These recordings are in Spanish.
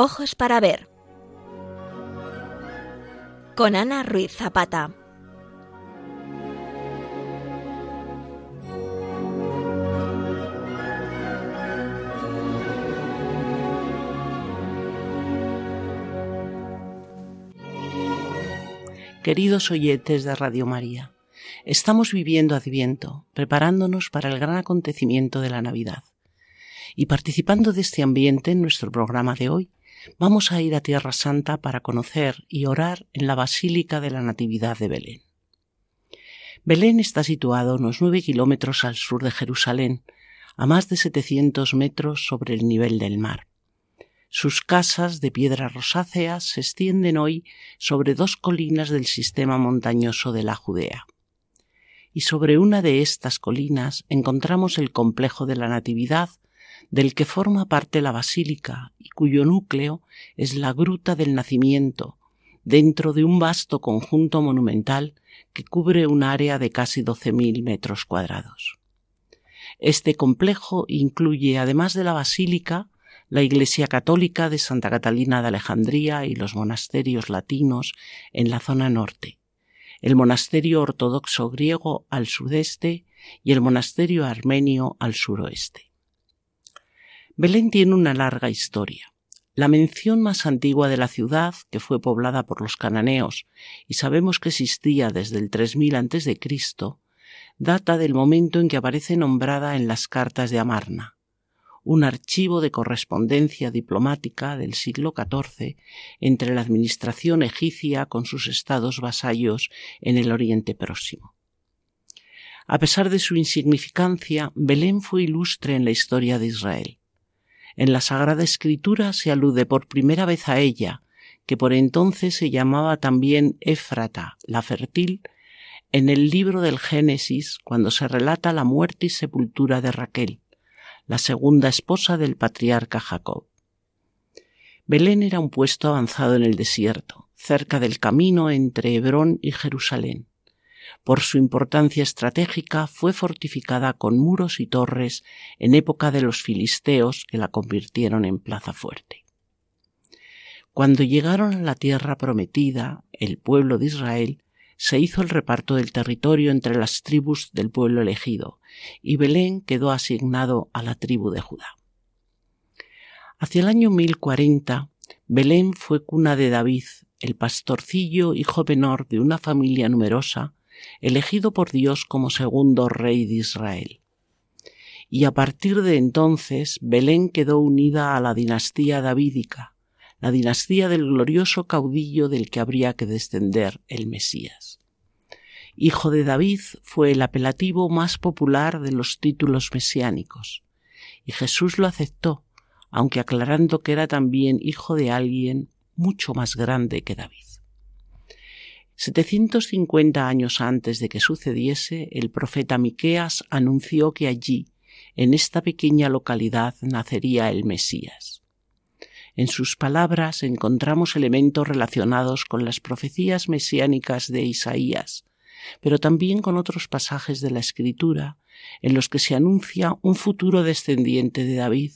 Ojos para ver. Con Ana Ruiz Zapata. Queridos oyentes de Radio María, estamos viviendo Adviento, preparándonos para el gran acontecimiento de la Navidad. Y participando de este ambiente en nuestro programa de hoy, vamos a ir a Tierra Santa para conocer y orar en la Basílica de la Natividad de Belén. Belén está situado unos nueve kilómetros al sur de Jerusalén, a más de 700 metros sobre el nivel del mar. Sus casas de piedra rosácea se extienden hoy sobre dos colinas del sistema montañoso de la Judea. Y sobre una de estas colinas encontramos el complejo de la Natividad, del que forma parte la basílica y cuyo núcleo es la Gruta del Nacimiento, dentro de un vasto conjunto monumental que cubre un área de casi 12.000 metros cuadrados. Este complejo incluye, además de la basílica, la Iglesia Católica de Santa Catalina de Alejandría y los monasterios latinos en la zona norte, el monasterio ortodoxo griego al sudeste y el monasterio armenio al suroeste. Belén tiene una larga historia. La mención más antigua de la ciudad, que fue poblada por los cananeos y sabemos que existía desde el 3000 a.C., data del momento en que aparece nombrada en las cartas de Amarna un archivo de correspondencia diplomática del siglo XIV entre la administración egipcia con sus estados vasallos en el Oriente Próximo. A pesar de su insignificancia, Belén fue ilustre en la historia de Israel. En la Sagrada Escritura se alude por primera vez a ella, que por entonces se llamaba también Éfrata, la fértil, en el libro del Génesis, cuando se relata la muerte y sepultura de Raquel, la segunda esposa del patriarca Jacob. Belén era un puesto avanzado en el desierto, cerca del camino entre Hebrón y Jerusalén. Por su importancia estratégica fue fortificada con muros y torres en época de los filisteos que la convirtieron en plaza fuerte. Cuando llegaron a la tierra prometida, el pueblo de Israel se hizo el reparto del territorio entre las tribus del pueblo elegido, y Belén quedó asignado a la tribu de Judá. Hacia el año 1040, Belén fue cuna de David, el pastorcillo hijo menor de una familia numerosa, elegido por Dios como segundo rey de Israel. Y a partir de entonces Belén quedó unida a la dinastía davídica, la dinastía del glorioso caudillo del que habría que descender el Mesías. Hijo de David fue el apelativo más popular de los títulos mesiánicos, y Jesús lo aceptó, aunque aclarando que era también hijo de alguien mucho más grande que David. 750 años antes de que sucediese, el profeta Miqueas anunció que allí, en esta pequeña localidad, nacería el Mesías. En sus palabras encontramos elementos relacionados con las profecías mesiánicas de Isaías, pero también con otros pasajes de la Escritura en los que se anuncia un futuro descendiente de David,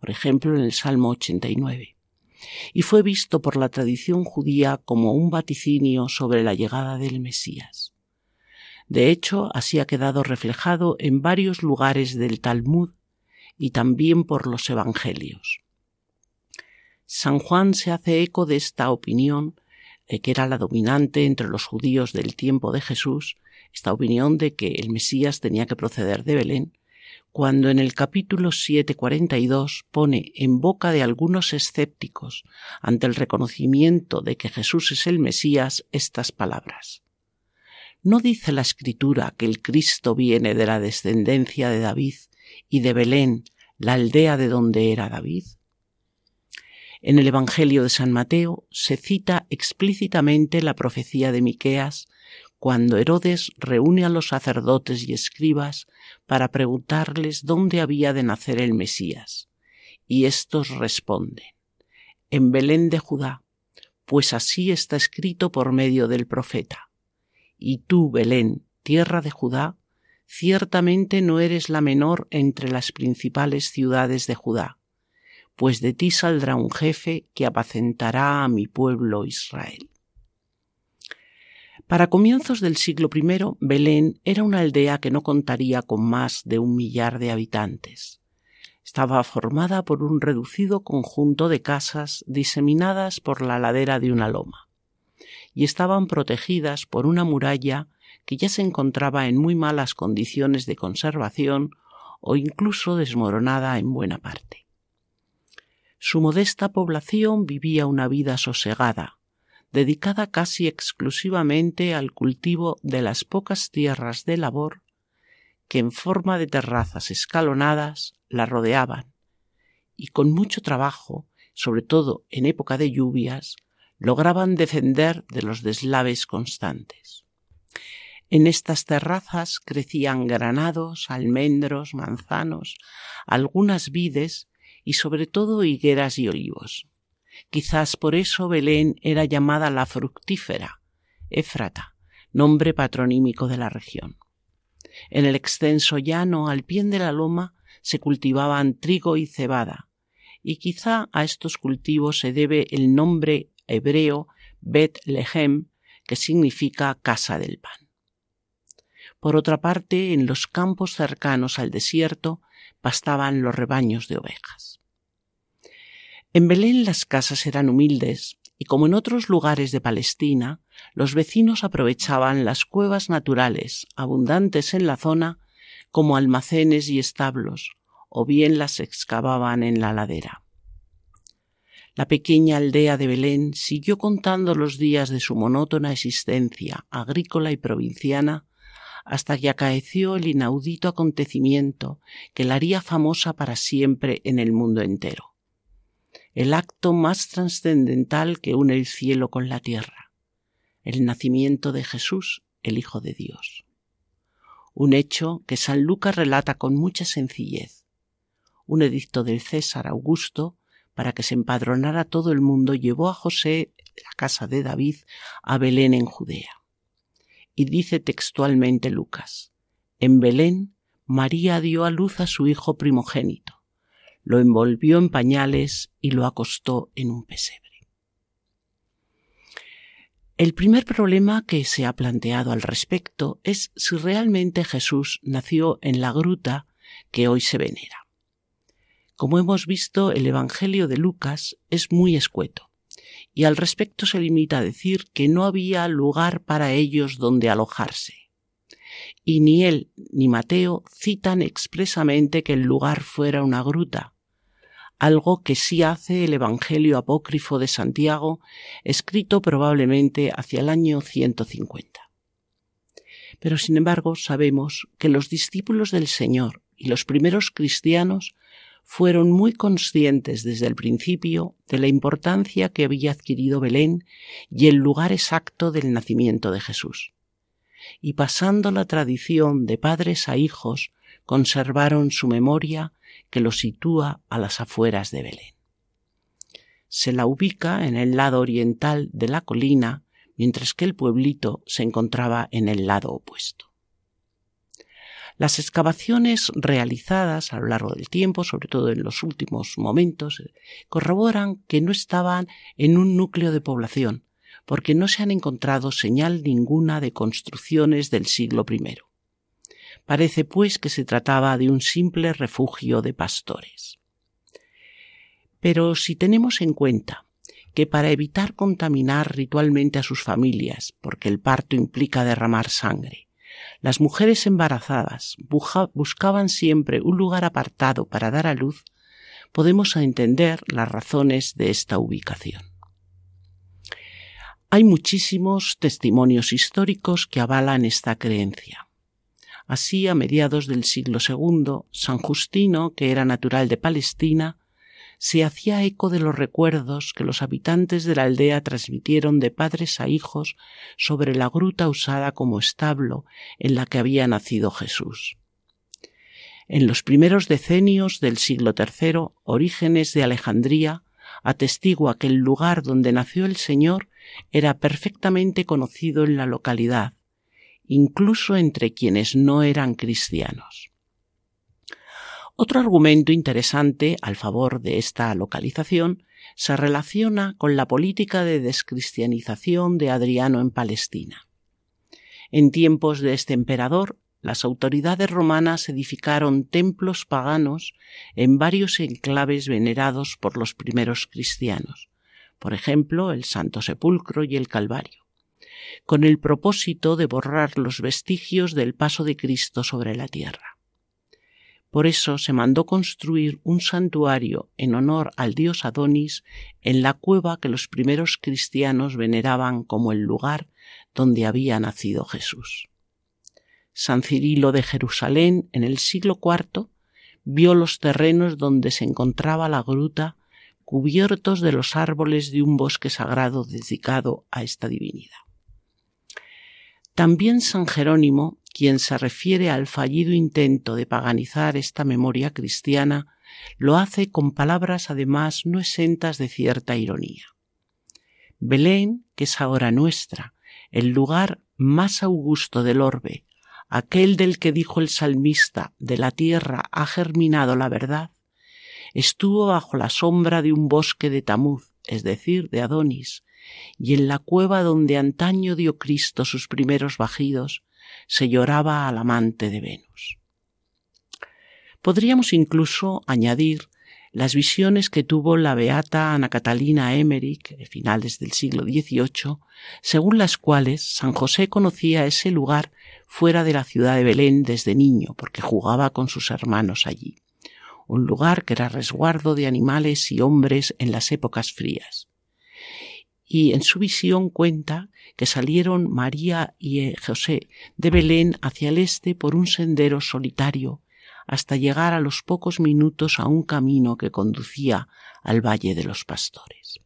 por ejemplo en el Salmo 89 y fue visto por la tradición judía como un vaticinio sobre la llegada del Mesías. De hecho, así ha quedado reflejado en varios lugares del Talmud y también por los Evangelios. San Juan se hace eco de esta opinión, eh, que era la dominante entre los judíos del tiempo de Jesús, esta opinión de que el Mesías tenía que proceder de Belén, cuando en el capítulo 742 pone en boca de algunos escépticos ante el reconocimiento de que Jesús es el Mesías estas palabras. ¿No dice la Escritura que el Cristo viene de la descendencia de David y de Belén, la aldea de donde era David? En el Evangelio de San Mateo se cita explícitamente la profecía de Miqueas cuando Herodes reúne a los sacerdotes y escribas para preguntarles dónde había de nacer el Mesías. Y éstos responden En Belén de Judá, pues así está escrito por medio del profeta. Y tú, Belén, tierra de Judá, ciertamente no eres la menor entre las principales ciudades de Judá pues de ti saldrá un jefe que apacentará a mi pueblo Israel. Para comienzos del siglo I, Belén era una aldea que no contaría con más de un millar de habitantes. Estaba formada por un reducido conjunto de casas diseminadas por la ladera de una loma, y estaban protegidas por una muralla que ya se encontraba en muy malas condiciones de conservación o incluso desmoronada en buena parte. Su modesta población vivía una vida sosegada, dedicada casi exclusivamente al cultivo de las pocas tierras de labor que en forma de terrazas escalonadas la rodeaban, y con mucho trabajo, sobre todo en época de lluvias, lograban defender de los deslaves constantes. En estas terrazas crecían granados, almendros, manzanos, algunas vides y sobre todo higueras y olivos. Quizás por eso Belén era llamada la fructífera, Éfrata, nombre patronímico de la región. En el extenso llano, al pie de la loma, se cultivaban trigo y cebada, y quizá a estos cultivos se debe el nombre hebreo Bet Lehem, que significa casa del pan. Por otra parte, en los campos cercanos al desierto pastaban los rebaños de ovejas. En Belén las casas eran humildes y como en otros lugares de Palestina, los vecinos aprovechaban las cuevas naturales abundantes en la zona como almacenes y establos, o bien las excavaban en la ladera. La pequeña aldea de Belén siguió contando los días de su monótona existencia agrícola y provinciana hasta que acaeció el inaudito acontecimiento que la haría famosa para siempre en el mundo entero el acto más trascendental que une el cielo con la tierra, el nacimiento de Jesús, el Hijo de Dios. Un hecho que San Lucas relata con mucha sencillez. Un edicto del César Augusto para que se empadronara todo el mundo llevó a José, la casa de David, a Belén en Judea. Y dice textualmente Lucas, en Belén María dio a luz a su hijo primogénito lo envolvió en pañales y lo acostó en un pesebre. El primer problema que se ha planteado al respecto es si realmente Jesús nació en la gruta que hoy se venera. Como hemos visto, el Evangelio de Lucas es muy escueto, y al respecto se limita a decir que no había lugar para ellos donde alojarse. Y ni él ni Mateo citan expresamente que el lugar fuera una gruta, algo que sí hace el Evangelio apócrifo de Santiago, escrito probablemente hacia el año 150. Pero sin embargo sabemos que los discípulos del Señor y los primeros cristianos fueron muy conscientes desde el principio de la importancia que había adquirido Belén y el lugar exacto del nacimiento de Jesús. Y pasando la tradición de padres a hijos, conservaron su memoria que lo sitúa a las afueras de Belén. Se la ubica en el lado oriental de la colina, mientras que el pueblito se encontraba en el lado opuesto. Las excavaciones realizadas a lo largo del tiempo, sobre todo en los últimos momentos, corroboran que no estaban en un núcleo de población, porque no se han encontrado señal ninguna de construcciones del siglo I. Parece pues que se trataba de un simple refugio de pastores. Pero si tenemos en cuenta que para evitar contaminar ritualmente a sus familias, porque el parto implica derramar sangre, las mujeres embarazadas buscaban siempre un lugar apartado para dar a luz, podemos entender las razones de esta ubicación. Hay muchísimos testimonios históricos que avalan esta creencia. Así, a mediados del siglo II, San Justino, que era natural de Palestina, se hacía eco de los recuerdos que los habitantes de la aldea transmitieron de padres a hijos sobre la gruta usada como establo en la que había nacido Jesús. En los primeros decenios del siglo III, Orígenes de Alejandría atestigua que el lugar donde nació el Señor era perfectamente conocido en la localidad, incluso entre quienes no eran cristianos. Otro argumento interesante al favor de esta localización se relaciona con la política de descristianización de Adriano en Palestina. En tiempos de este emperador, las autoridades romanas edificaron templos paganos en varios enclaves venerados por los primeros cristianos, por ejemplo el Santo Sepulcro y el Calvario, con el propósito de borrar los vestigios del paso de Cristo sobre la tierra. Por eso se mandó construir un santuario en honor al dios Adonis en la cueva que los primeros cristianos veneraban como el lugar donde había nacido Jesús. San Cirilo de Jerusalén en el siglo IV vio los terrenos donde se encontraba la gruta cubiertos de los árboles de un bosque sagrado dedicado a esta divinidad. También San Jerónimo quien se refiere al fallido intento de paganizar esta memoria cristiana, lo hace con palabras además no exentas de cierta ironía. Belén, que es ahora nuestra, el lugar más augusto del orbe, aquel del que dijo el salmista, de la tierra ha germinado la verdad, estuvo bajo la sombra de un bosque de Tamuz, es decir, de Adonis, y en la cueva donde antaño dio Cristo sus primeros bajidos, se lloraba al amante de Venus. Podríamos incluso añadir las visiones que tuvo la beata Ana Catalina Emmerich de finales del siglo XVIII, según las cuales San José conocía ese lugar fuera de la ciudad de Belén desde niño, porque jugaba con sus hermanos allí, un lugar que era resguardo de animales y hombres en las épocas frías. Y en su visión cuenta que salieron María y eh, José de Belén hacia el este por un sendero solitario hasta llegar a los pocos minutos a un camino que conducía al Valle de los Pastores.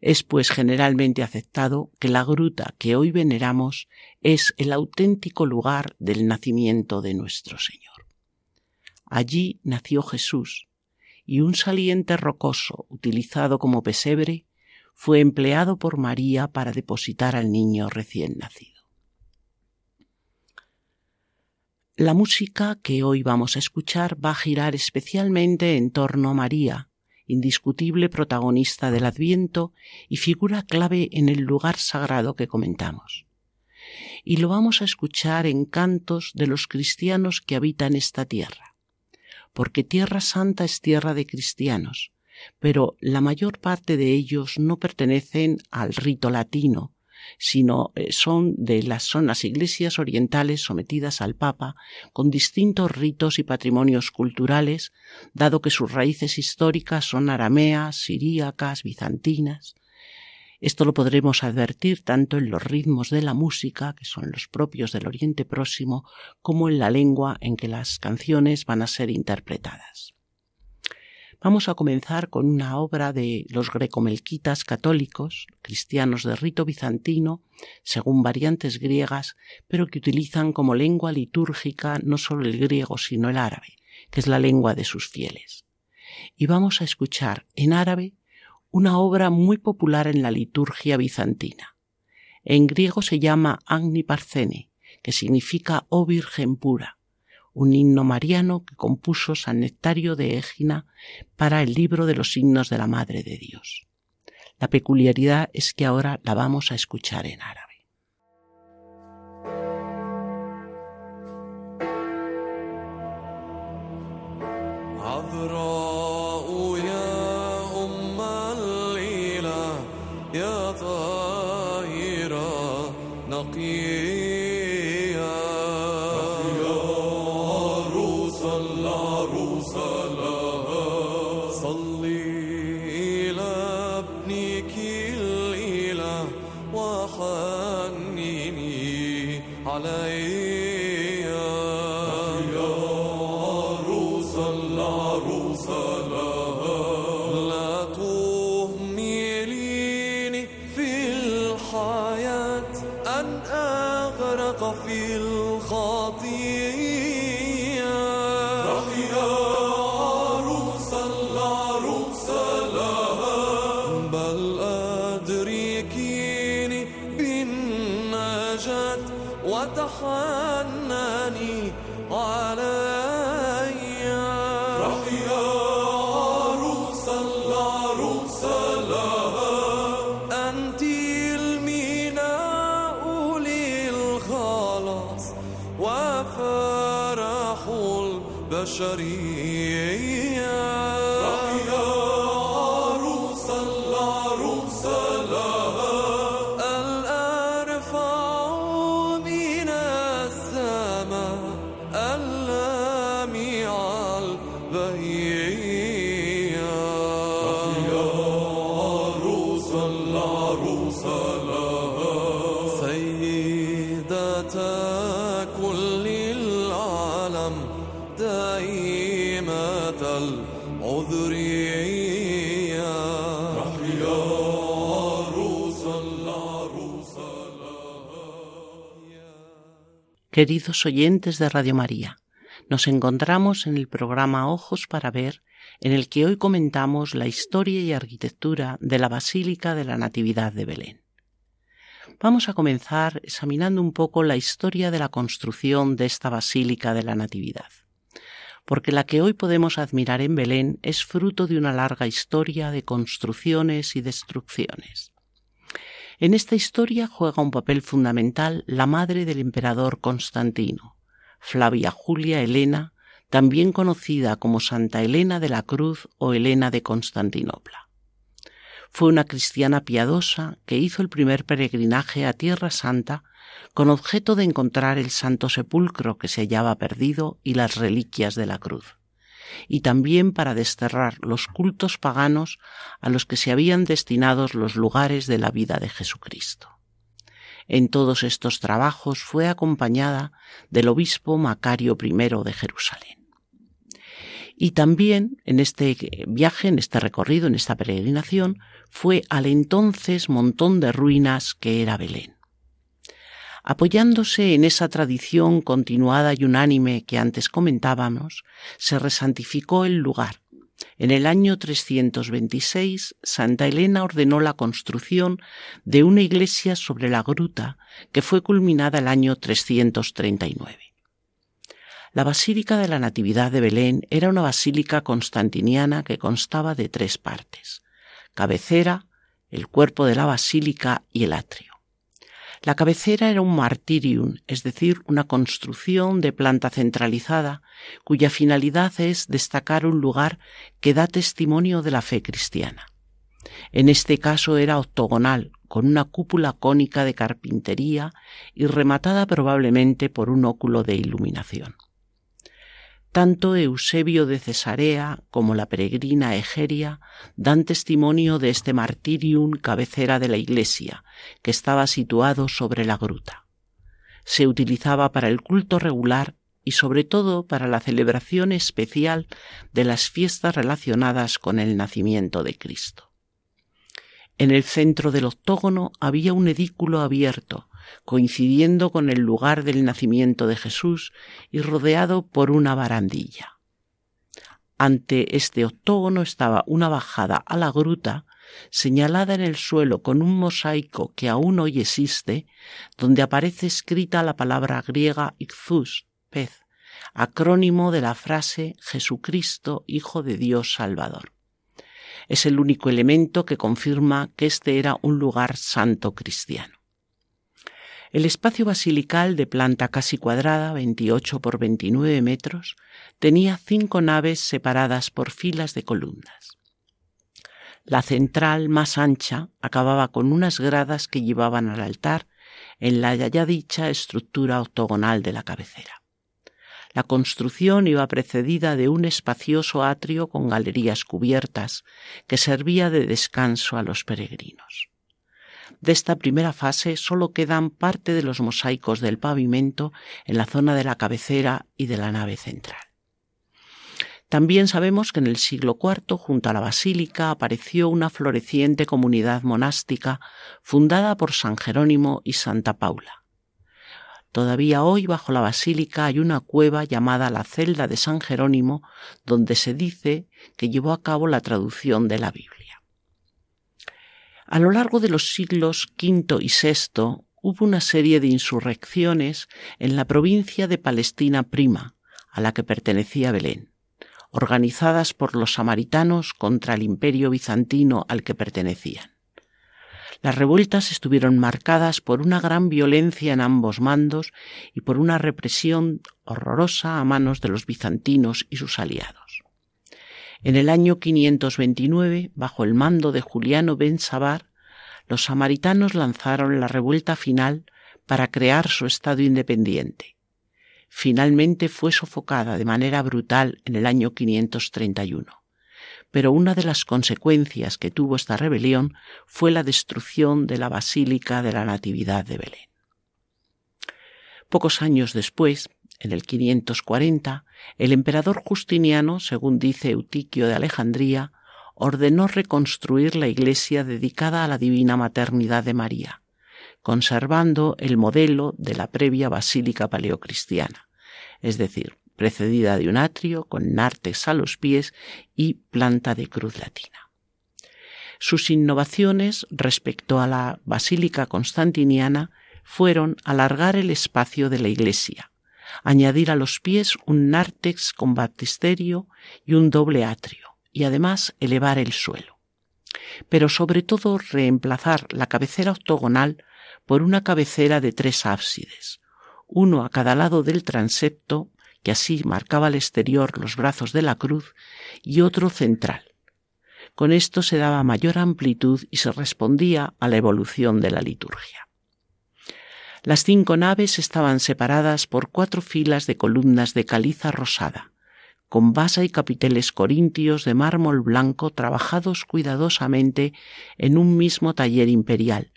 Es pues generalmente aceptado que la gruta que hoy veneramos es el auténtico lugar del nacimiento de nuestro Señor. Allí nació Jesús, y un saliente rocoso utilizado como pesebre fue empleado por María para depositar al niño recién nacido. La música que hoy vamos a escuchar va a girar especialmente en torno a María, indiscutible protagonista del Adviento y figura clave en el lugar sagrado que comentamos. Y lo vamos a escuchar en cantos de los cristianos que habitan esta tierra, porque Tierra Santa es tierra de cristianos, pero la mayor parte de ellos no pertenecen al rito latino, sino eh, son de las, son iglesias orientales sometidas al Papa con distintos ritos y patrimonios culturales, dado que sus raíces históricas son arameas, siríacas, bizantinas. Esto lo podremos advertir tanto en los ritmos de la música, que son los propios del Oriente Próximo, como en la lengua en que las canciones van a ser interpretadas. Vamos a comenzar con una obra de los grecomelquitas católicos, cristianos de rito bizantino, según variantes griegas, pero que utilizan como lengua litúrgica no solo el griego, sino el árabe, que es la lengua de sus fieles. Y vamos a escuchar en árabe una obra muy popular en la liturgia bizantina. En griego se llama Agni Parcene, que significa oh Virgen pura, un himno mariano que compuso San Nectario de Égina para el libro de los signos de la Madre de Dios. La peculiaridad es que ahora la vamos a escuchar en árabe. شريك Queridos oyentes de Radio María, nos encontramos en el programa Ojos para Ver, en el que hoy comentamos la historia y arquitectura de la Basílica de la Natividad de Belén. Vamos a comenzar examinando un poco la historia de la construcción de esta Basílica de la Natividad, porque la que hoy podemos admirar en Belén es fruto de una larga historia de construcciones y destrucciones. En esta historia juega un papel fundamental la madre del emperador Constantino, Flavia Julia Elena, también conocida como Santa Elena de la Cruz o Elena de Constantinopla. Fue una cristiana piadosa que hizo el primer peregrinaje a Tierra Santa con objeto de encontrar el Santo Sepulcro que se hallaba perdido y las reliquias de la cruz y también para desterrar los cultos paganos a los que se habían destinado los lugares de la vida de Jesucristo. En todos estos trabajos fue acompañada del obispo Macario I de Jerusalén. Y también en este viaje, en este recorrido, en esta peregrinación, fue al entonces montón de ruinas que era Belén. Apoyándose en esa tradición continuada y unánime que antes comentábamos, se resantificó el lugar. En el año 326, Santa Elena ordenó la construcción de una iglesia sobre la gruta que fue culminada el año 339. La Basílica de la Natividad de Belén era una basílica constantiniana que constaba de tres partes, cabecera, el cuerpo de la basílica y el atrio. La cabecera era un martirium, es decir, una construcción de planta centralizada, cuya finalidad es destacar un lugar que da testimonio de la fe cristiana. En este caso era octogonal, con una cúpula cónica de carpintería y rematada probablemente por un óculo de iluminación. Tanto Eusebio de Cesarea como la peregrina Egeria dan testimonio de este martirium cabecera de la iglesia, que estaba situado sobre la gruta. Se utilizaba para el culto regular y sobre todo para la celebración especial de las fiestas relacionadas con el nacimiento de Cristo. En el centro del octógono había un edículo abierto, coincidiendo con el lugar del nacimiento de Jesús y rodeado por una barandilla. Ante este octógono estaba una bajada a la gruta señalada en el suelo con un mosaico que aún hoy existe, donde aparece escrita la palabra griega ixus, pez, acrónimo de la frase Jesucristo, Hijo de Dios Salvador. Es el único elemento que confirma que este era un lugar santo cristiano. El espacio basilical de planta casi cuadrada, 28 por 29 metros, tenía cinco naves separadas por filas de columnas. La central, más ancha, acababa con unas gradas que llevaban al altar en la ya dicha estructura octogonal de la cabecera. La construcción iba precedida de un espacioso atrio con galerías cubiertas que servía de descanso a los peregrinos. De esta primera fase solo quedan parte de los mosaicos del pavimento en la zona de la cabecera y de la nave central. También sabemos que en el siglo IV, junto a la basílica, apareció una floreciente comunidad monástica fundada por San Jerónimo y Santa Paula. Todavía hoy bajo la basílica hay una cueva llamada la celda de San Jerónimo, donde se dice que llevó a cabo la traducción de la Biblia. A lo largo de los siglos V y VI hubo una serie de insurrecciones en la provincia de Palestina Prima, a la que pertenecía Belén, organizadas por los samaritanos contra el imperio bizantino al que pertenecían. Las revueltas estuvieron marcadas por una gran violencia en ambos mandos y por una represión horrorosa a manos de los bizantinos y sus aliados. En el año 529, bajo el mando de Juliano ben Sabar, los samaritanos lanzaron la revuelta final para crear su Estado independiente. Finalmente fue sofocada de manera brutal en el año 531. Pero una de las consecuencias que tuvo esta rebelión fue la destrucción de la Basílica de la Natividad de Belén. Pocos años después, en el 540, el emperador Justiniano, según dice Eutiquio de Alejandría, ordenó reconstruir la iglesia dedicada a la divina maternidad de María, conservando el modelo de la previa basílica paleocristiana, es decir, precedida de un atrio con nártex a los pies y planta de cruz latina. Sus innovaciones respecto a la basílica constantiniana fueron alargar el espacio de la iglesia, añadir a los pies un nártex con baptisterio y un doble atrio, y además elevar el suelo. Pero sobre todo reemplazar la cabecera octogonal por una cabecera de tres ábsides, uno a cada lado del transepto, que así marcaba al exterior los brazos de la cruz, y otro central. Con esto se daba mayor amplitud y se respondía a la evolución de la liturgia. Las cinco naves estaban separadas por cuatro filas de columnas de caliza rosada, con base y capiteles corintios de mármol blanco trabajados cuidadosamente en un mismo taller imperial,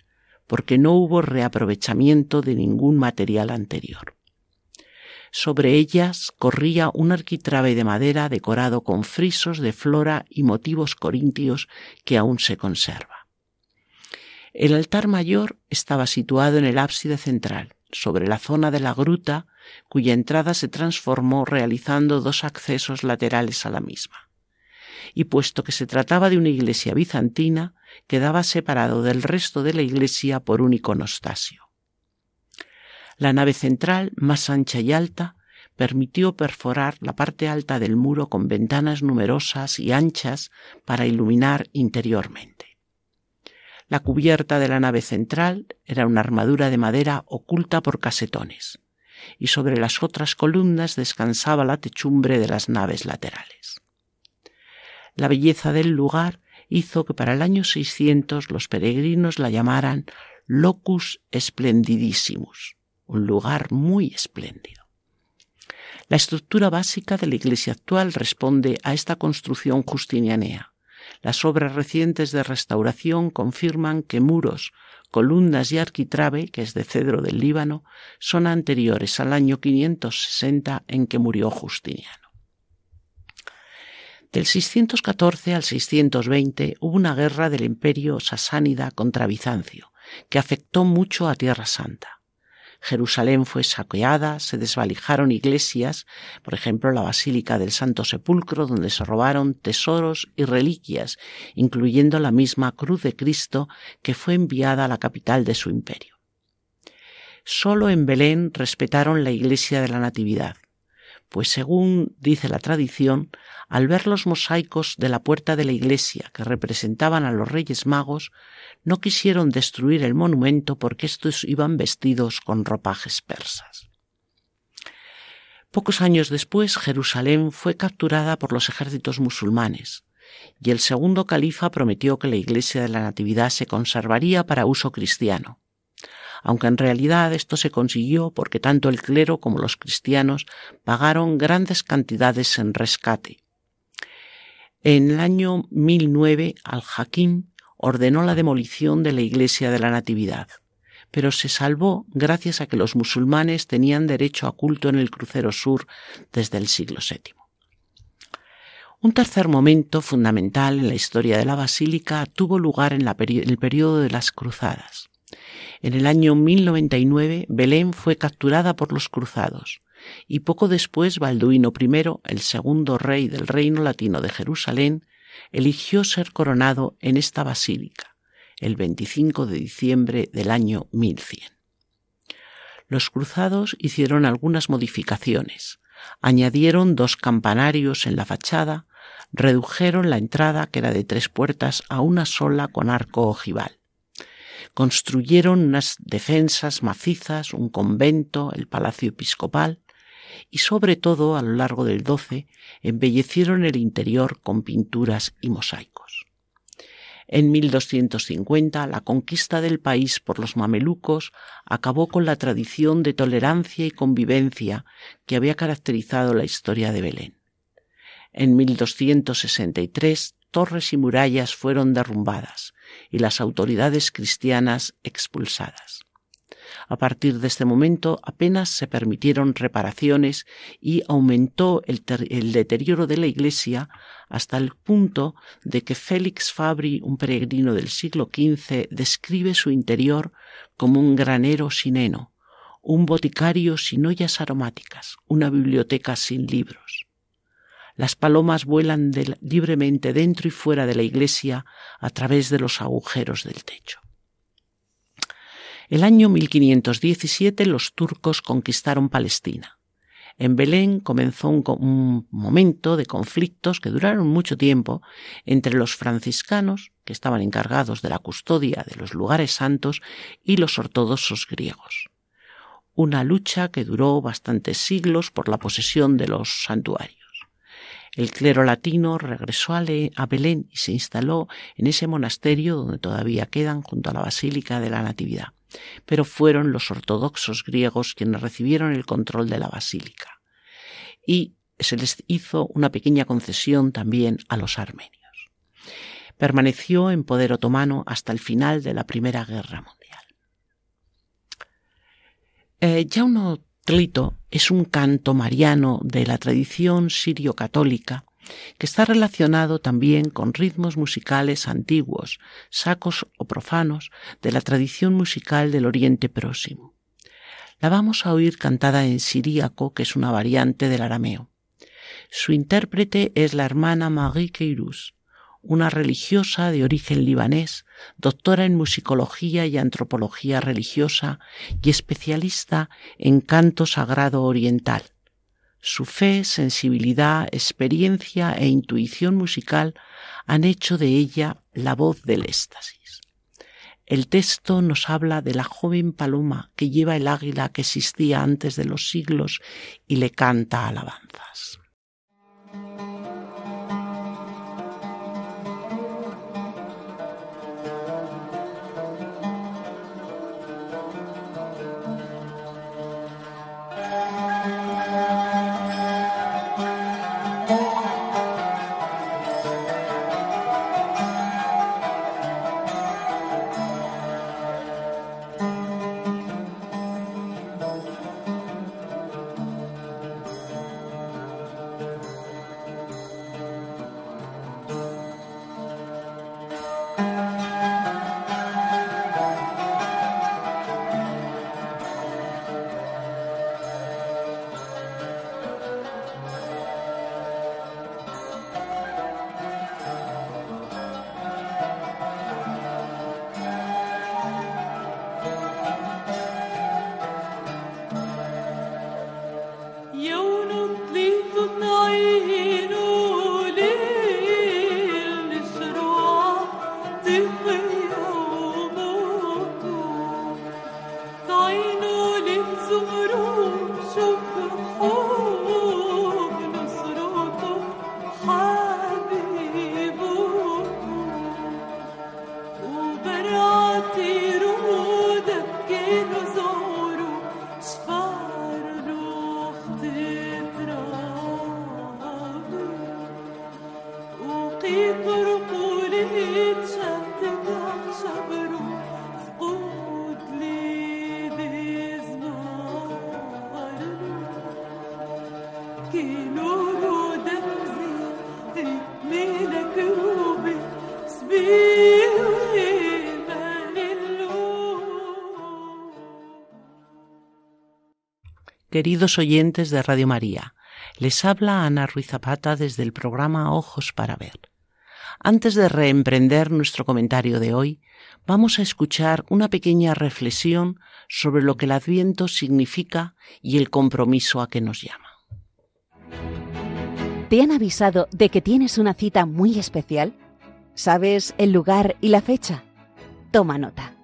porque no hubo reaprovechamiento de ningún material anterior. Sobre ellas corría un arquitrabe de madera decorado con frisos de flora y motivos corintios que aún se conserva. El altar mayor estaba situado en el ábside central, sobre la zona de la gruta, cuya entrada se transformó realizando dos accesos laterales a la misma. Y puesto que se trataba de una iglesia bizantina, quedaba separado del resto de la iglesia por un iconostasio. La nave central, más ancha y alta, permitió perforar la parte alta del muro con ventanas numerosas y anchas para iluminar interiormente. La cubierta de la nave central era una armadura de madera oculta por casetones, y sobre las otras columnas descansaba la techumbre de las naves laterales. La belleza del lugar hizo que para el año 600 los peregrinos la llamaran Locus Splendidissimus, un lugar muy espléndido. La estructura básica de la iglesia actual responde a esta construcción justinianea las obras recientes de restauración confirman que muros, columnas y arquitrabe, que es de cedro del Líbano, son anteriores al año 560 en que murió Justiniano. Del 614 al 620 hubo una guerra del imperio sasánida contra Bizancio, que afectó mucho a Tierra Santa. Jerusalén fue saqueada, se desvalijaron iglesias, por ejemplo la Basílica del Santo Sepulcro, donde se robaron tesoros y reliquias, incluyendo la misma cruz de Cristo que fue enviada a la capital de su imperio. Solo en Belén respetaron la iglesia de la Natividad, pues según dice la tradición, al ver los mosaicos de la puerta de la iglesia que representaban a los reyes magos, no quisieron destruir el monumento porque estos iban vestidos con ropajes persas. Pocos años después, Jerusalén fue capturada por los ejércitos musulmanes, y el segundo califa prometió que la iglesia de la Natividad se conservaría para uso cristiano aunque en realidad esto se consiguió porque tanto el clero como los cristianos pagaron grandes cantidades en rescate. En el año 1009 al-Hakim ordenó la demolición de la iglesia de la Natividad, pero se salvó gracias a que los musulmanes tenían derecho a culto en el crucero sur desde el siglo VII. Un tercer momento fundamental en la historia de la basílica tuvo lugar en, el periodo de las cruzadas. En el año 1099 Belén fue capturada por los cruzados y poco después Balduino I, el segundo rey del reino latino de Jerusalén, eligió ser coronado en esta basílica el 25 de diciembre del año 1100. Los cruzados hicieron algunas modificaciones, añadieron dos campanarios en la fachada, redujeron la entrada, que era de tres puertas, a una sola con arco ojival Construyeron unas defensas macizas, un convento, el palacio episcopal y sobre todo a lo largo del XII embellecieron el interior con pinturas y mosaicos. En 1250, la conquista del país por los mamelucos acabó con la tradición de tolerancia y convivencia que había caracterizado la historia de Belén. En 1263, torres y murallas fueron derrumbadas y las autoridades cristianas expulsadas. A partir de este momento apenas se permitieron reparaciones y aumentó el, deterioro de la iglesia hasta el punto de que Félix Fabri, un peregrino del siglo XV, describe su interior como un granero sin heno, un boticario sin ollas aromáticas, una biblioteca sin libros. Las palomas vuelan libremente dentro y fuera de la iglesia a través de los agujeros del techo. El año 1517 los turcos conquistaron Palestina. En Belén comenzó un, momento de conflictos que duraron mucho tiempo entre los franciscanos, que estaban encargados de la custodia de los lugares santos, y los ortodoxos griegos. Una lucha que duró bastantes siglos por la posesión de los santuarios. El clero latino regresó a, Belén y se instaló en ese monasterio donde todavía quedan junto a la Basílica de la Natividad pero fueron los ortodoxos griegos quienes recibieron el control de la basílica. Y se les hizo una pequeña concesión también a los armenios. Permaneció en poder otomano hasta el final de la Primera Guerra Mundial. Eh, Jauno Tlito es un canto mariano de la tradición sirio-católica que está relacionado también con ritmos musicales antiguos, sacos o profanos de la tradición musical del Oriente Próximo. La vamos a oír cantada en siríaco, que es una variante del arameo. Su intérprete es la hermana Marie Keirus, una religiosa de origen libanés, doctora en musicología y antropología religiosa y especialista en canto sagrado oriental su fe, sensibilidad, experiencia e intuición musical han hecho de ella la voz del éxtasis. El texto nos habla de la joven paloma que lleva el águila que existía antes de los siglos y le canta alabanzas. Queridos oyentes de Radio María, les habla Ana Ruiz Zapata desde el programa Ojos para Ver. Antes de reemprender nuestro comentario de hoy, vamos a escuchar una pequeña reflexión sobre lo que el Adviento significa y el compromiso a que nos llama. ¿Te han avisado de que tienes una cita muy especial? ¿Sabes el lugar y la fecha? Toma nota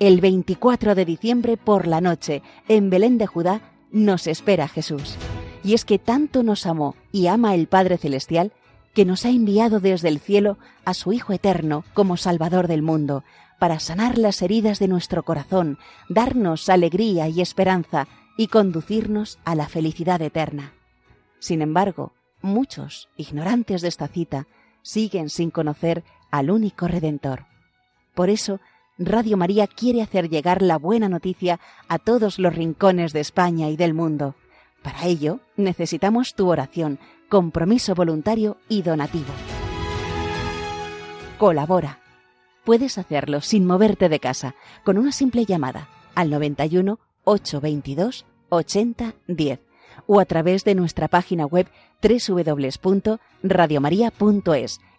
el 24 de diciembre por la noche, en Belén de Judá, nos espera Jesús. Y es que tanto nos amó y ama el Padre Celestial que nos ha enviado desde el cielo a su Hijo Eterno como Salvador del mundo, para sanar las heridas de nuestro corazón, darnos alegría y esperanza y conducirnos a la felicidad eterna. Sin embargo, muchos, ignorantes de esta cita, siguen sin conocer al único Redentor. Por eso, Radio María quiere hacer llegar la buena noticia a todos los rincones de España y del mundo. Para ello, necesitamos tu oración, compromiso voluntario y donativo. Colabora. Puedes hacerlo sin moverte de casa, con una simple llamada al 91 822 8010 o a través de nuestra página web www.radiomaria.es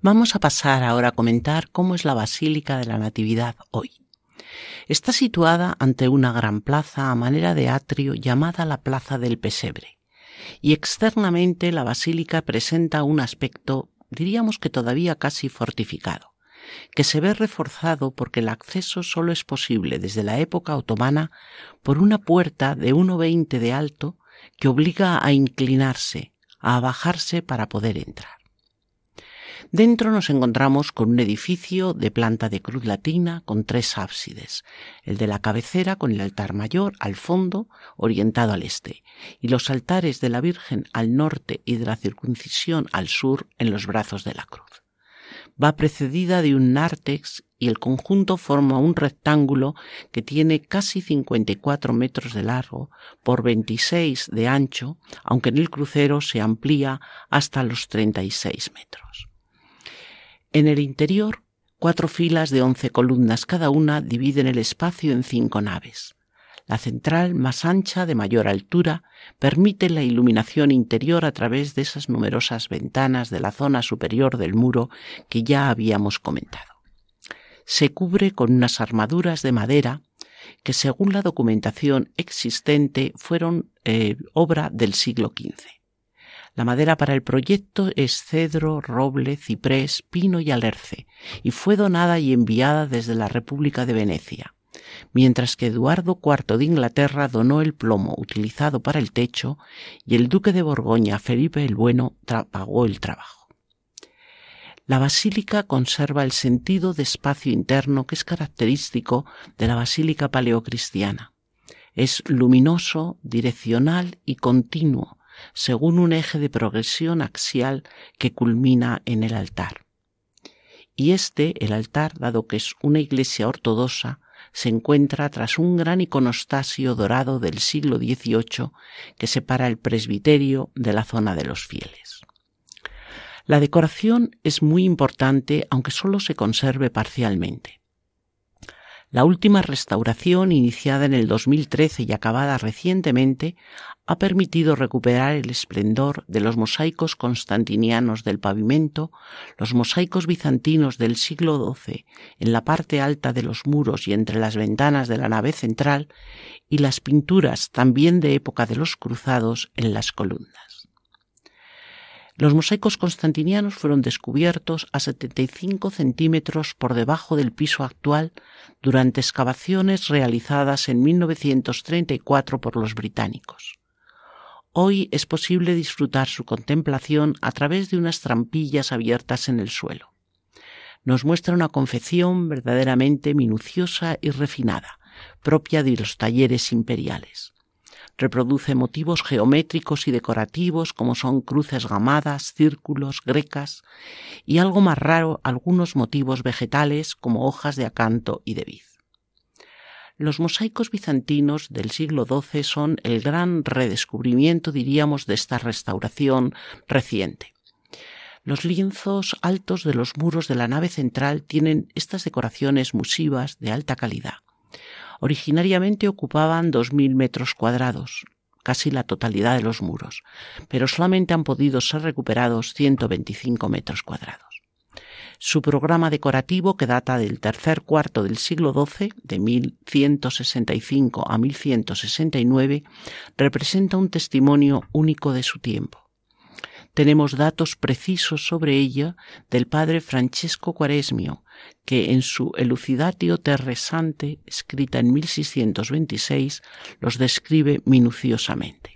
Vamos a pasar ahora a comentar cómo es la Basílica de la Natividad hoy. Está situada ante una gran plaza a manera de atrio llamada la Plaza del Pesebre, y externamente la basílica presenta un aspecto, diríamos que todavía casi fortificado, que se ve reforzado porque el acceso solo es posible desde la época otomana por una puerta de 1,20 de alto que obliga a inclinarse, a bajarse para poder entrar. Dentro nos encontramos con un edificio de planta de cruz latina con tres ábsides, el de la cabecera con el altar mayor al fondo, orientado al este, y los altares de la Virgen al norte y de la circuncisión al sur en los brazos de la cruz. Va precedida de un nártex y el conjunto forma un rectángulo que tiene casi 54 metros de largo por 26 de ancho, aunque en el crucero se amplía hasta los 36 metros. En el interior, cuatro filas de once columnas cada una dividen el espacio en cinco naves. La central, más ancha, de mayor altura, permite la iluminación interior a través de esas numerosas ventanas de la zona superior del muro que ya habíamos comentado. Se cubre con unas armaduras de madera que, según la documentación existente, fueron eh, obra del siglo XV. La madera para el proyecto es cedro, roble, ciprés, pino y alerce, y fue donada y enviada desde la República de Venecia, mientras que Eduardo IV de Inglaterra donó el plomo utilizado para el techo y el duque de Borgoña, Felipe el Bueno, pagó el trabajo. La basílica conserva el sentido de espacio interno que es característico de la basílica paleocristiana. Es luminoso, direccional y continuo, según un eje de progresión axial que culmina en el altar. Y este, el altar, dado que es una iglesia ortodoxa, se encuentra tras un gran iconostasio dorado del siglo XVIII que separa el presbiterio de la zona de los fieles. La decoración es muy importante aunque solo se conserve parcialmente. La última restauración, iniciada en el 2013 y acabada recientemente, ha permitido recuperar el esplendor de los mosaicos constantinianos del pavimento, los mosaicos bizantinos del siglo XII en la parte alta de los muros y entre las ventanas de la nave central, y las pinturas también de época de los cruzados en las columnas. Los mosaicos constantinianos fueron descubiertos a 75 centímetros por debajo del piso actual durante excavaciones realizadas en 1934 por los británicos. Hoy es posible disfrutar su contemplación a través de unas trampillas abiertas en el suelo. Nos muestra una confección verdaderamente minuciosa y refinada, propia de los talleres imperiales. Reproduce motivos geométricos y decorativos como son cruces gamadas, círculos, grecas y algo más raro algunos motivos vegetales como hojas de acanto y de vid. Los mosaicos bizantinos del siglo XII son el gran redescubrimiento, diríamos, de esta restauración reciente. Los lienzos altos de los muros de la nave central tienen estas decoraciones musivas de alta calidad. Originariamente ocupaban 2.000 metros cuadrados, casi la totalidad de los muros, pero solamente han podido ser recuperados 125 metros cuadrados. Su programa decorativo, que data del tercer cuarto del siglo XII, de 1165 a 1169, representa un testimonio único de su tiempo. Tenemos datos precisos sobre ella del padre Francesco Quaresmio, que en su Elucidatio Terresante, escrita en 1626, los describe minuciosamente.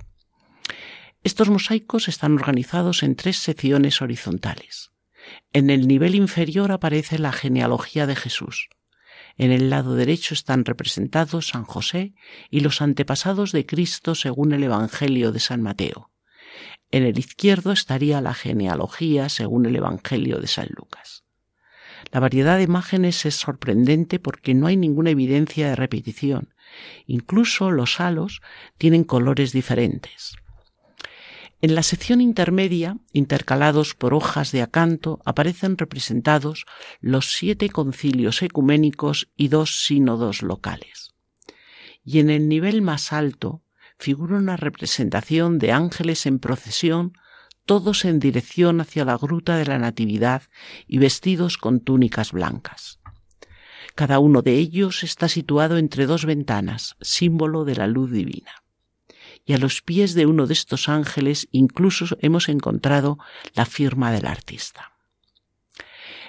Estos mosaicos están organizados en tres secciones horizontales. En el nivel inferior aparece la genealogía de Jesús. En el lado derecho están representados San José y los antepasados de Cristo según el Evangelio de San Mateo. En el izquierdo estaría la genealogía según el Evangelio de San Lucas. La variedad de imágenes es sorprendente porque no hay ninguna evidencia de repetición. Incluso los halos tienen colores diferentes. En la sección intermedia, intercalados por hojas de acanto, aparecen representados los siete concilios ecuménicos y dos sínodos locales. Y en el nivel más alto figura una representación de ángeles en procesión, todos en dirección hacia la gruta de la Natividad y vestidos con túnicas blancas. Cada uno de ellos está situado entre dos ventanas, símbolo de la luz divina y a los pies de uno de estos ángeles incluso hemos encontrado la firma del artista.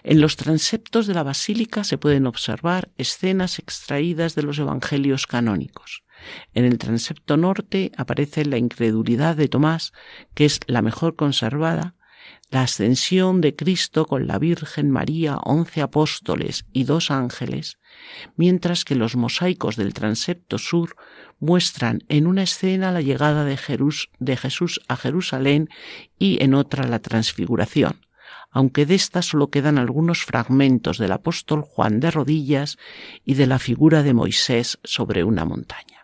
En los transeptos de la basílica se pueden observar escenas extraídas de los evangelios canónicos. En el transepto norte aparece la incredulidad de Tomás, que es la mejor conservada, la ascensión de Cristo con la Virgen María, once apóstoles y dos ángeles, mientras que los mosaicos del transepto sur muestran en una escena la llegada de, Jesús a Jerusalén y en otra la transfiguración, aunque de esta solo quedan algunos fragmentos del apóstol Juan de rodillas y de la figura de Moisés sobre una montaña.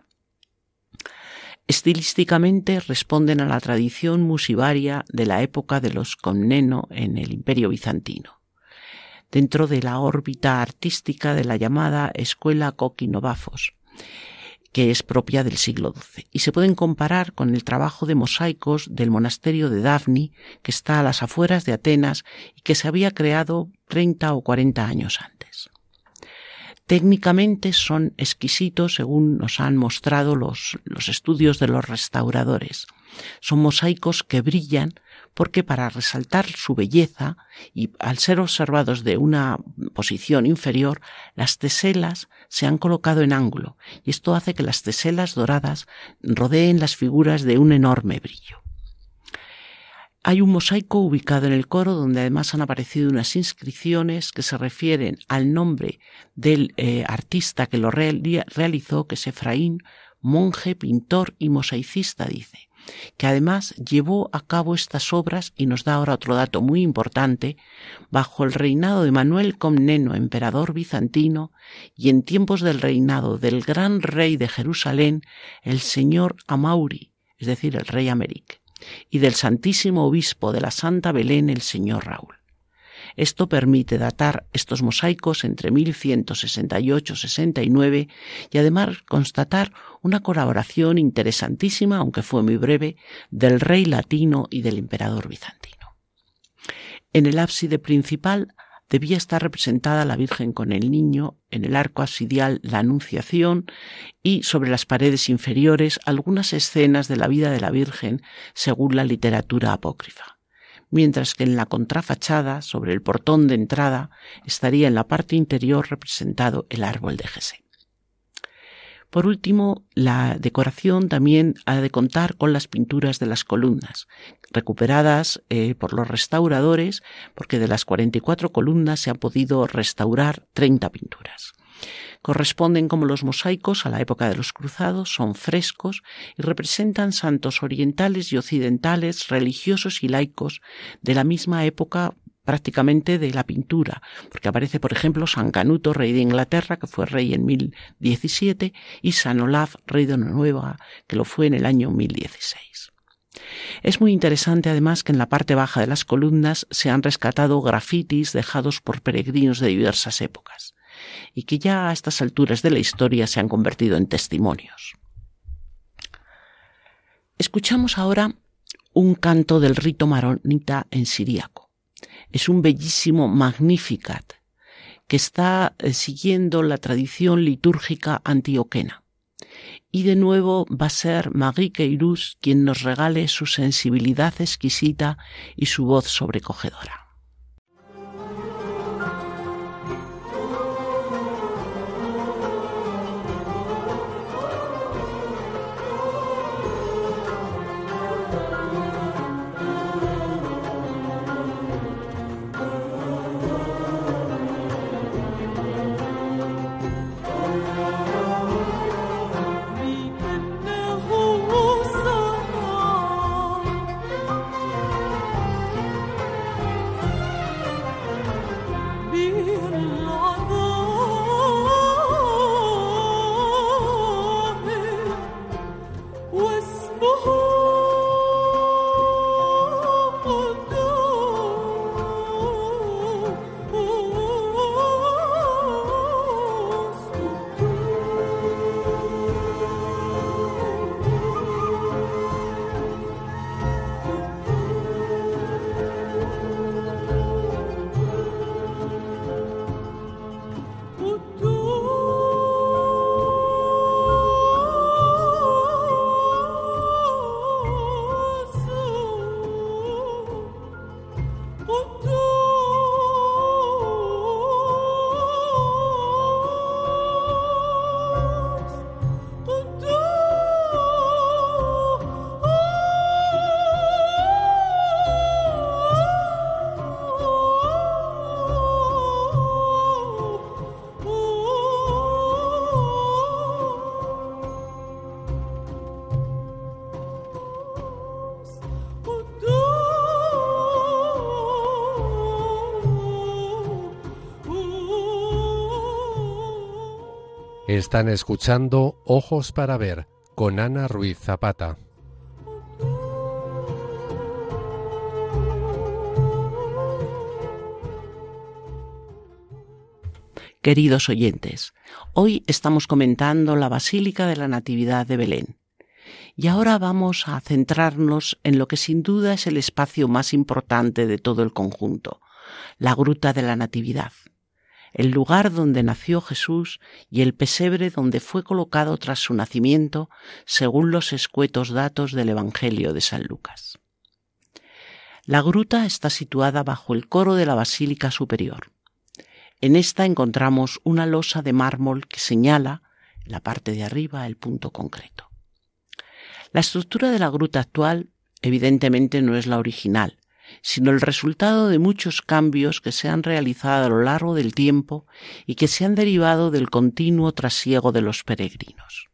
Estilísticamente responden a la tradición musivaria de la época de los Comneno en el Imperio bizantino, dentro de la órbita artística de la llamada Escuela Coquinovafos, que es propia del siglo XII, y se pueden comparar con el trabajo de mosaicos del monasterio de Dafni, que está a las afueras de Atenas y que se había creado 30 o 40 años antes. Técnicamente son exquisitos según nos han mostrado los, los estudios de los restauradores. Son mosaicos que brillan porque para resaltar su belleza y al ser observados de una posición inferior, las teselas se han colocado en ángulo y esto hace que las teselas doradas rodeen las figuras de un enorme brillo. Hay un mosaico ubicado en el coro donde además han aparecido unas inscripciones que se refieren al nombre del eh, artista que lo realizó, que es Efraín, monje, pintor y mosaicista, dice, que además llevó a cabo estas obras y nos da ahora otro dato muy importante, bajo el reinado de Manuel Comneno, emperador bizantino, y en tiempos del reinado del gran rey de Jerusalén, el señor Amauri, es decir, el rey Améric y del Santísimo Obispo de la Santa Belén el señor Raúl. Esto permite datar estos mosaicos entre 1168-69 y además constatar una colaboración interesantísima, aunque fue muy breve, del rey latino y del emperador bizantino. En el ábside principal debía estar representada la Virgen con el Niño, en el arco absidial la Anunciación y sobre las paredes inferiores algunas escenas de la vida de la Virgen según la literatura apócrifa, mientras que en la contrafachada, sobre el portón de entrada, estaría en la parte interior representado el árbol de Jesé. Por último, la decoración también ha de contar con las pinturas de las columnas, recuperadas eh, por los restauradores, porque de las 44 columnas se han podido restaurar 30 pinturas. Corresponden como los mosaicos a la época de los cruzados, son frescos y representan santos orientales y occidentales, religiosos y laicos de la misma época prácticamente de la pintura, porque aparece, por ejemplo, San Canuto, rey de Inglaterra, que fue rey en 1017, y San Olaf, rey de Noruega, que lo fue en el año 1016. Es muy interesante además que en la parte baja de las columnas se han rescatado grafitis dejados por peregrinos de diversas épocas y que ya a estas alturas de la historia se han convertido en testimonios. Escuchamos ahora un canto del rito maronita en siríaco. Es un bellísimo Magnificat que está eh, siguiendo la tradición litúrgica antioquena. Y de nuevo va a ser Marie quien nos regale su sensibilidad exquisita y su voz sobrecogedora. Están escuchando Ojos para Ver con Ana Ruiz Zapata. Queridos oyentes, hoy estamos comentando la Basílica de la Natividad de Belén. Y ahora vamos a centrarnos en lo que sin duda es el espacio más importante de todo el conjunto, la Gruta de la Natividad el lugar donde nació Jesús y el pesebre donde fue colocado tras su nacimiento, según los escuetos datos del Evangelio de San Lucas. La gruta está situada bajo el coro de la Basílica Superior. En esta encontramos una losa de mármol que señala, en la parte de arriba, el punto concreto. La estructura de la gruta actual evidentemente no es la original, sino el resultado de muchos cambios que se han realizado a lo largo del tiempo y que se han derivado del continuo trasiego de los peregrinos.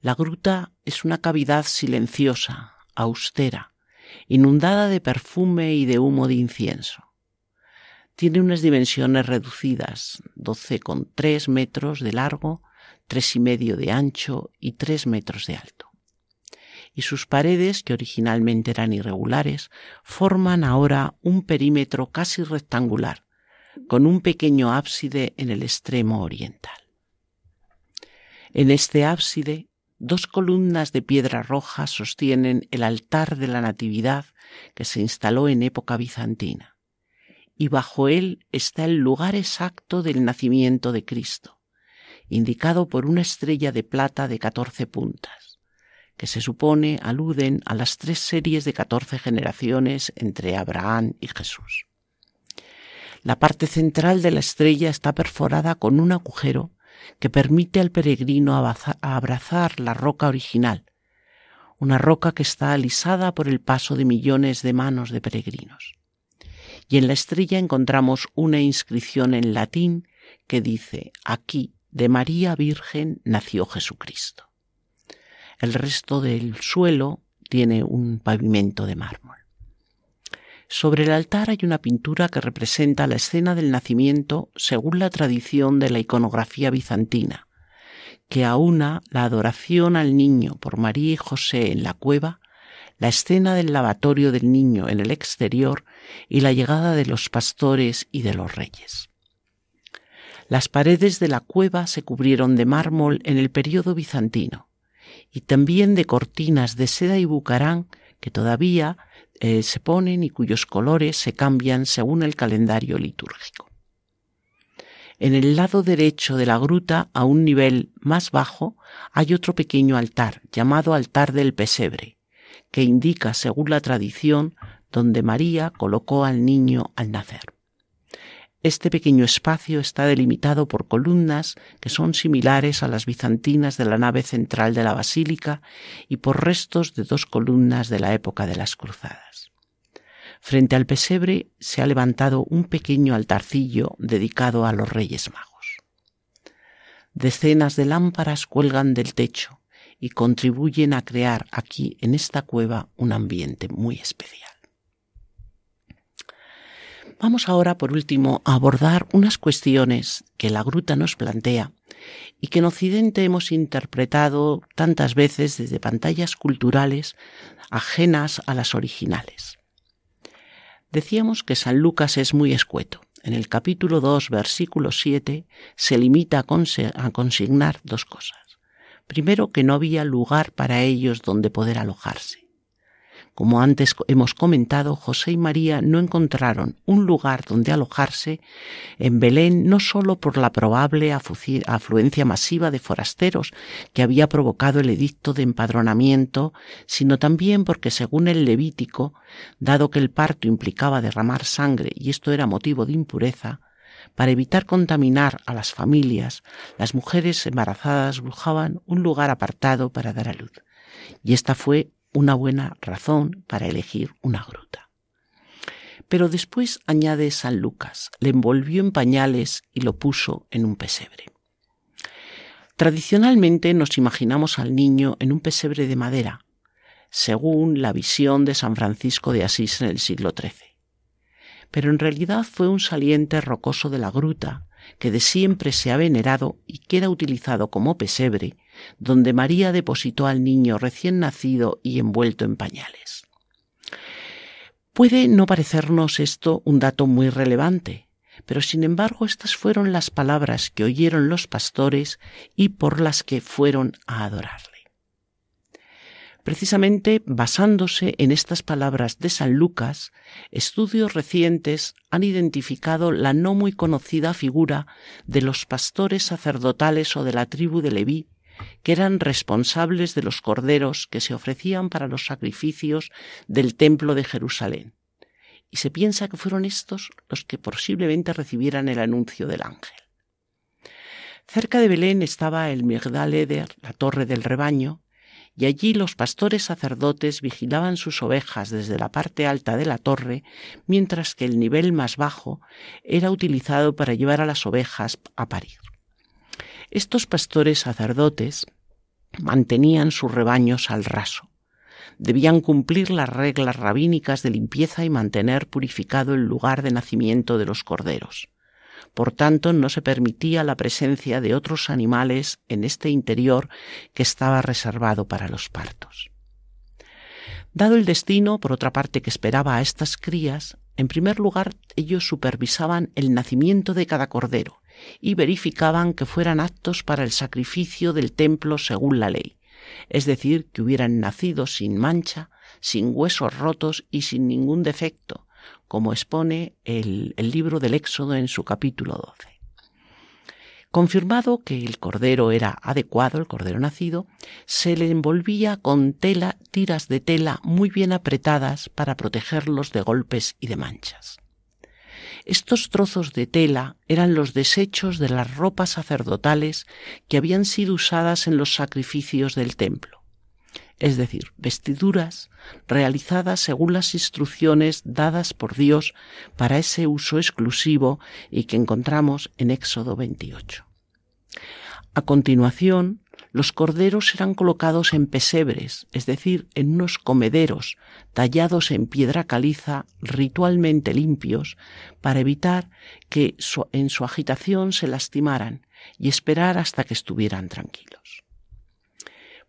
La gruta es una cavidad silenciosa, austera, inundada de perfume y de humo de incienso. Tiene unas dimensiones reducidas, doce con tres metros de largo, tres y medio de ancho y tres metros de alto y sus paredes, que originalmente eran irregulares, forman ahora un perímetro casi rectangular, con un pequeño ábside en el extremo oriental. En este ábside, dos columnas de piedra roja sostienen el altar de la Natividad que se instaló en época bizantina, y bajo él está el lugar exacto del nacimiento de Cristo, indicado por una estrella de plata de catorce puntas que se supone aluden a las tres series de catorce generaciones entre Abraham y Jesús. La parte central de la estrella está perforada con un agujero que permite al peregrino abrazar la roca original, una roca que está alisada por el paso de millones de manos de peregrinos. Y en la estrella encontramos una inscripción en latín que dice, aquí de María Virgen nació Jesucristo. El resto del suelo tiene un pavimento de mármol. Sobre el altar hay una pintura que representa la escena del nacimiento según la tradición de la iconografía bizantina, que aúna la adoración al niño por María y José en la cueva, la escena del lavatorio del niño en el exterior y la llegada de los pastores y de los reyes. Las paredes de la cueva se cubrieron de mármol en el período bizantino y también de cortinas de seda y bucarán que todavía eh, se ponen y cuyos colores se cambian según el calendario litúrgico. En el lado derecho de la gruta, a un nivel más bajo, hay otro pequeño altar, llamado altar del pesebre, que indica, según la tradición, donde María colocó al niño al nacer. Este pequeño espacio está delimitado por columnas que son similares a las bizantinas de la nave central de la basílica y por restos de dos columnas de la época de las cruzadas. Frente al pesebre se ha levantado un pequeño altarcillo dedicado a los Reyes Magos. Decenas de lámparas cuelgan del techo y contribuyen a crear aquí en esta cueva un ambiente muy especial. Vamos ahora, por último, a abordar unas cuestiones que la gruta nos plantea y que en Occidente hemos interpretado tantas veces desde pantallas culturales ajenas a las originales. Decíamos que San Lucas es muy escueto. En el capítulo 2, versículo 7, se limita a, consignar dos cosas. Primero, que no había lugar para ellos donde poder alojarse. Como antes hemos comentado, José y María no encontraron un lugar donde alojarse en Belén no sólo por la probable afluencia masiva de forasteros que había provocado el edicto de empadronamiento, sino también porque según el Levítico, dado que el parto implicaba derramar sangre y esto era motivo de impureza, para evitar contaminar a las familias, las mujeres embarazadas buscaban un lugar apartado para dar a luz. Y esta fue una buena razón para elegir una gruta. Pero después añade San Lucas, le envolvió en pañales y lo puso en un pesebre. Tradicionalmente nos imaginamos al niño en un pesebre de madera, según la visión de San Francisco de Asís en el siglo XIII. Pero en realidad fue un saliente rocoso de la gruta que de siempre se ha venerado y que era utilizado como pesebre donde María depositó al niño recién nacido y envuelto en pañales. Puede no parecernos esto un dato muy relevante, pero sin embargo estas fueron las palabras que oyeron los pastores y por las que fueron a adorarle. Precisamente basándose en estas palabras de San Lucas, estudios recientes han identificado la no muy conocida figura de los pastores sacerdotales o de la tribu de Leví, que eran responsables de los corderos que se ofrecían para los sacrificios del templo de Jerusalén. Y se piensa que fueron estos los que posiblemente recibieran el anuncio del ángel. Cerca de Belén estaba el Migdaleder, la torre del rebaño, y allí los pastores sacerdotes vigilaban sus ovejas desde la parte alta de la torre, mientras que el nivel más bajo era utilizado para llevar a las ovejas a parir. Estos pastores sacerdotes mantenían sus rebaños al raso. Debían cumplir las reglas rabínicas de limpieza y mantener purificado el lugar de nacimiento de los corderos. Por tanto, no se permitía la presencia de otros animales en este interior que estaba reservado para los partos. Dado el destino, por otra parte, que esperaba a estas crías, en primer lugar ellos supervisaban el nacimiento de cada cordero, y verificaban que fueran aptos para el sacrificio del templo según la ley, es decir, que hubieran nacido sin mancha, sin huesos rotos y sin ningún defecto, como expone el, el libro del Éxodo en su capítulo 12. Confirmado que el cordero era adecuado, el cordero nacido, se le envolvía con tela, tiras de tela muy bien apretadas para protegerlos de golpes y de manchas. Estos trozos de tela eran los desechos de las ropas sacerdotales que habían sido usadas en los sacrificios del templo, es decir, vestiduras realizadas según las instrucciones dadas por Dios para ese uso exclusivo y que encontramos en Éxodo 28. A continuación, los corderos eran colocados en pesebres, es decir, en unos comederos tallados en piedra caliza, ritualmente limpios, para evitar que en su agitación se lastimaran y esperar hasta que estuvieran tranquilos.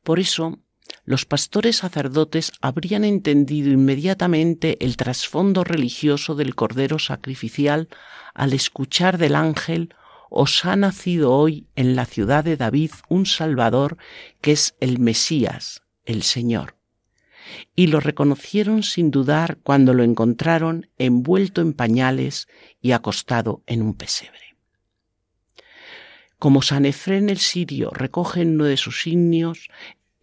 Por eso, los pastores sacerdotes habrían entendido inmediatamente el trasfondo religioso del Cordero sacrificial al escuchar del ángel os ha nacido hoy en la ciudad de David un Salvador que es el Mesías, el Señor. Y lo reconocieron sin dudar cuando lo encontraron envuelto en pañales y acostado en un pesebre. Como San Efrén el sirio recoge en uno de sus signios,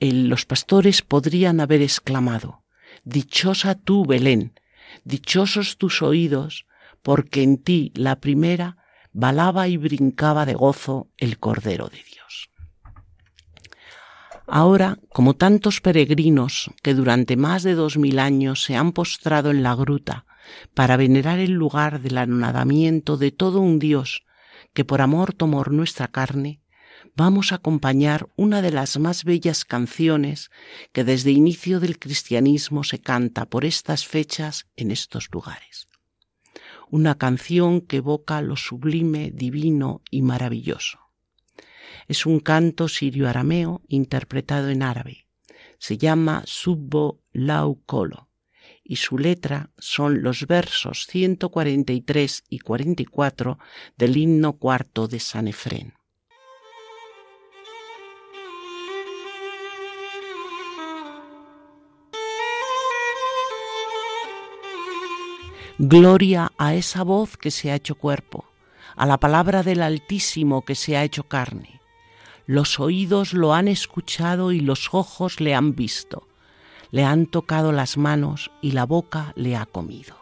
los pastores podrían haber exclamado, Dichosa tú, Belén, dichosos tus oídos, porque en ti, la primera, balaba y brincaba de gozo el Cordero de Dios. Ahora, como tantos peregrinos que durante más de dos mil años se han postrado en la gruta para venerar el lugar del anonadamiento de todo un Dios que por amor tomó nuestra carne, vamos a acompañar una de las más bellas canciones que desde inicio del cristianismo se canta por estas fechas en estos lugares una canción que evoca lo sublime, divino y maravilloso. Es un canto sirio-arameo interpretado en árabe. Se llama Subbo Lau Kolo y su letra son los versos 143 y 44 del himno cuarto de San Efrén. Gloria a esa voz que se ha hecho cuerpo, a la palabra del Altísimo que se ha hecho carne. Los oídos lo han escuchado y los ojos le han visto, le han tocado las manos y la boca le ha comido.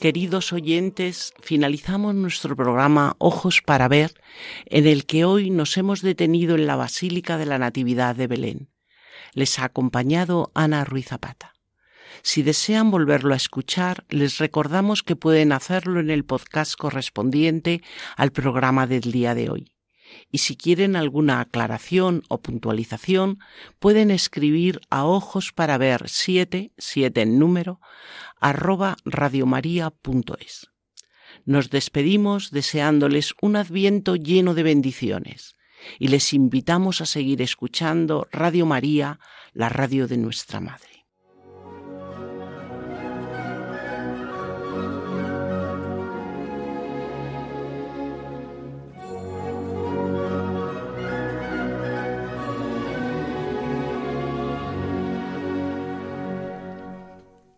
Queridos oyentes, finalizamos nuestro programa Ojos para Ver, en el que hoy nos hemos detenido en la Basílica de la Natividad de Belén. Les ha acompañado Ana Ruiz Zapata. Si desean volverlo a escuchar, les recordamos que pueden hacerlo en el podcast correspondiente al programa del día de hoy. Y si quieren alguna aclaración o puntualización, pueden escribir a ojos para ver 7, 7 en número, arroba radiomaria.es. Nos despedimos deseándoles un adviento lleno de bendiciones y les invitamos a seguir escuchando Radio María, la radio de nuestra Madre.